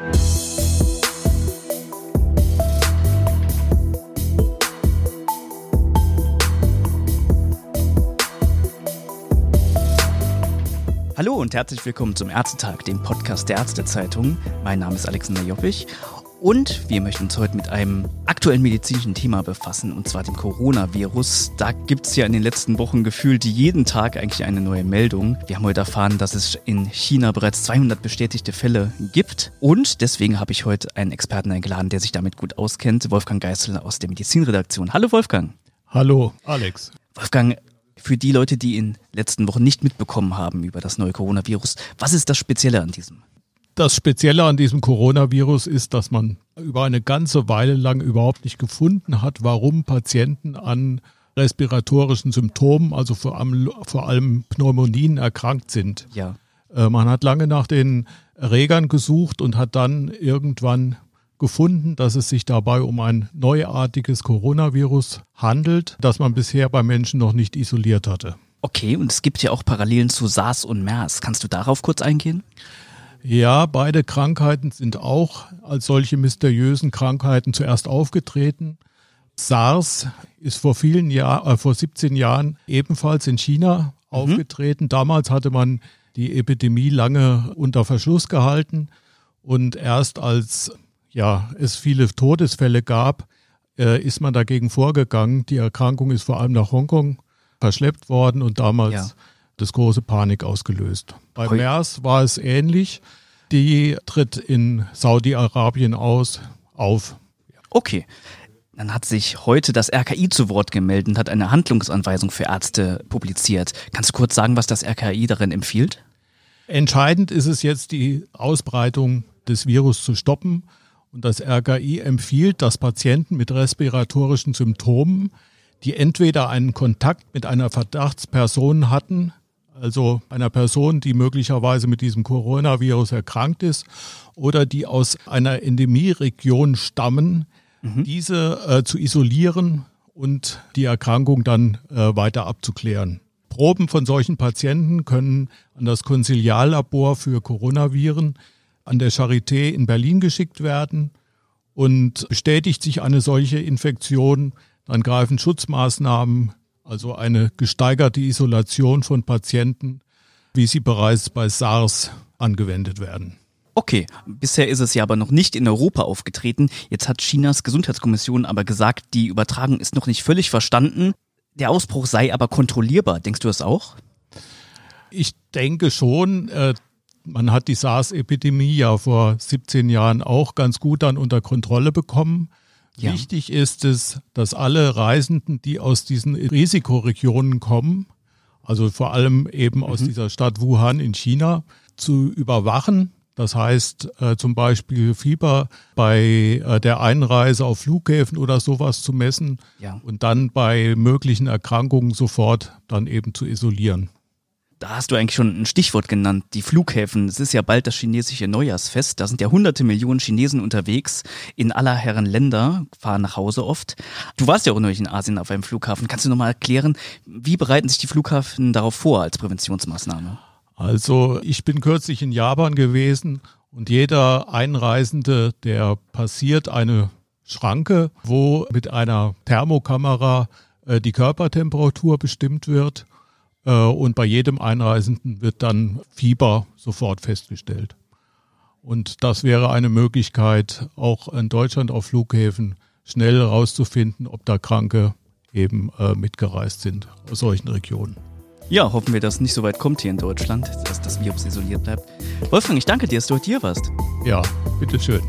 Hallo und herzlich willkommen zum Ärztetag, dem Podcast der Ärztezeitung. Mein Name ist Alexander Joppich und wir möchten uns heute mit einem aktuellen medizinischen Thema befassen, und zwar dem Coronavirus. Da gibt es ja in den letzten Wochen gefühlt jeden Tag eigentlich eine neue Meldung. Wir haben heute erfahren, dass es in China bereits 200 bestätigte Fälle gibt. Und deswegen habe ich heute einen Experten eingeladen, der sich damit gut auskennt, Wolfgang Geißel aus der Medizinredaktion. Hallo Wolfgang. Hallo Alex. Wolfgang, für die Leute, die in den letzten Wochen nicht mitbekommen haben über das neue Coronavirus, was ist das Spezielle an diesem? Das Spezielle an diesem Coronavirus ist, dass man über eine ganze Weile lang überhaupt nicht gefunden hat, warum Patienten an respiratorischen Symptomen, also vor allem, vor allem Pneumonien, erkrankt sind. Ja. Äh, man hat lange nach den Erregern gesucht und hat dann irgendwann gefunden, dass es sich dabei um ein neuartiges Coronavirus handelt, das man bisher bei Menschen noch nicht isoliert hatte. Okay, und es gibt ja auch Parallelen zu SARS und MERS. Kannst du darauf kurz eingehen? Ja, beide Krankheiten sind auch als solche mysteriösen Krankheiten zuerst aufgetreten. SARS ist vor vielen Jahren, äh, vor 17 Jahren ebenfalls in China mhm. aufgetreten. Damals hatte man die Epidemie lange unter Verschluss gehalten und erst als ja, es viele Todesfälle gab, äh, ist man dagegen vorgegangen. Die Erkrankung ist vor allem nach Hongkong verschleppt worden und damals ja. Das große Panik ausgelöst. Bei Heu MERS war es ähnlich. Die tritt in Saudi-Arabien aus auf. Okay. Dann hat sich heute das RKI zu Wort gemeldet und hat eine Handlungsanweisung für Ärzte publiziert. Kannst du kurz sagen, was das RKI darin empfiehlt? Entscheidend ist es jetzt, die Ausbreitung des Virus zu stoppen. Und das RKI empfiehlt, dass Patienten mit respiratorischen Symptomen, die entweder einen Kontakt mit einer Verdachtsperson hatten, also einer Person, die möglicherweise mit diesem Coronavirus erkrankt ist, oder die aus einer Endemieregion stammen, mhm. diese äh, zu isolieren und die Erkrankung dann äh, weiter abzuklären. Proben von solchen Patienten können an das Konsiliallabor für Coronaviren an der Charité in Berlin geschickt werden. Und bestätigt sich eine solche Infektion, dann greifen Schutzmaßnahmen, also eine gesteigerte Isolation von Patienten, wie sie bereits bei SARS angewendet werden. Okay, bisher ist es ja aber noch nicht in Europa aufgetreten. Jetzt hat Chinas Gesundheitskommission aber gesagt, die Übertragung ist noch nicht völlig verstanden. Der Ausbruch sei aber kontrollierbar. Denkst du das auch? Ich denke schon. Äh, man hat die SARS-Epidemie ja vor 17 Jahren auch ganz gut dann unter Kontrolle bekommen. Ja. Wichtig ist es, dass alle Reisenden, die aus diesen Risikoregionen kommen, also vor allem eben aus mhm. dieser Stadt Wuhan in China, zu überwachen. Das heißt äh, zum Beispiel Fieber bei äh, der Einreise auf Flughäfen oder sowas zu messen ja. und dann bei möglichen Erkrankungen sofort dann eben zu isolieren da hast du eigentlich schon ein Stichwort genannt, die Flughäfen. Es ist ja bald das chinesische Neujahrsfest. Da sind ja hunderte Millionen Chinesen unterwegs in aller Herren Länder, fahren nach Hause oft. Du warst ja auch neulich in Asien auf einem Flughafen. Kannst du nochmal erklären, wie bereiten sich die Flughafen darauf vor als Präventionsmaßnahme? Also ich bin kürzlich in Japan gewesen und jeder Einreisende, der passiert eine Schranke, wo mit einer Thermokamera äh, die Körpertemperatur bestimmt wird und bei jedem Einreisenden wird dann Fieber sofort festgestellt. Und das wäre eine Möglichkeit, auch in Deutschland auf Flughäfen schnell herauszufinden, ob da Kranke eben äh, mitgereist sind aus solchen Regionen. Ja, hoffen wir, dass es nicht so weit kommt hier in Deutschland, dass das Virus isoliert bleibt. Wolfgang, ich danke dir, dass du heute hier warst. Ja, bitteschön.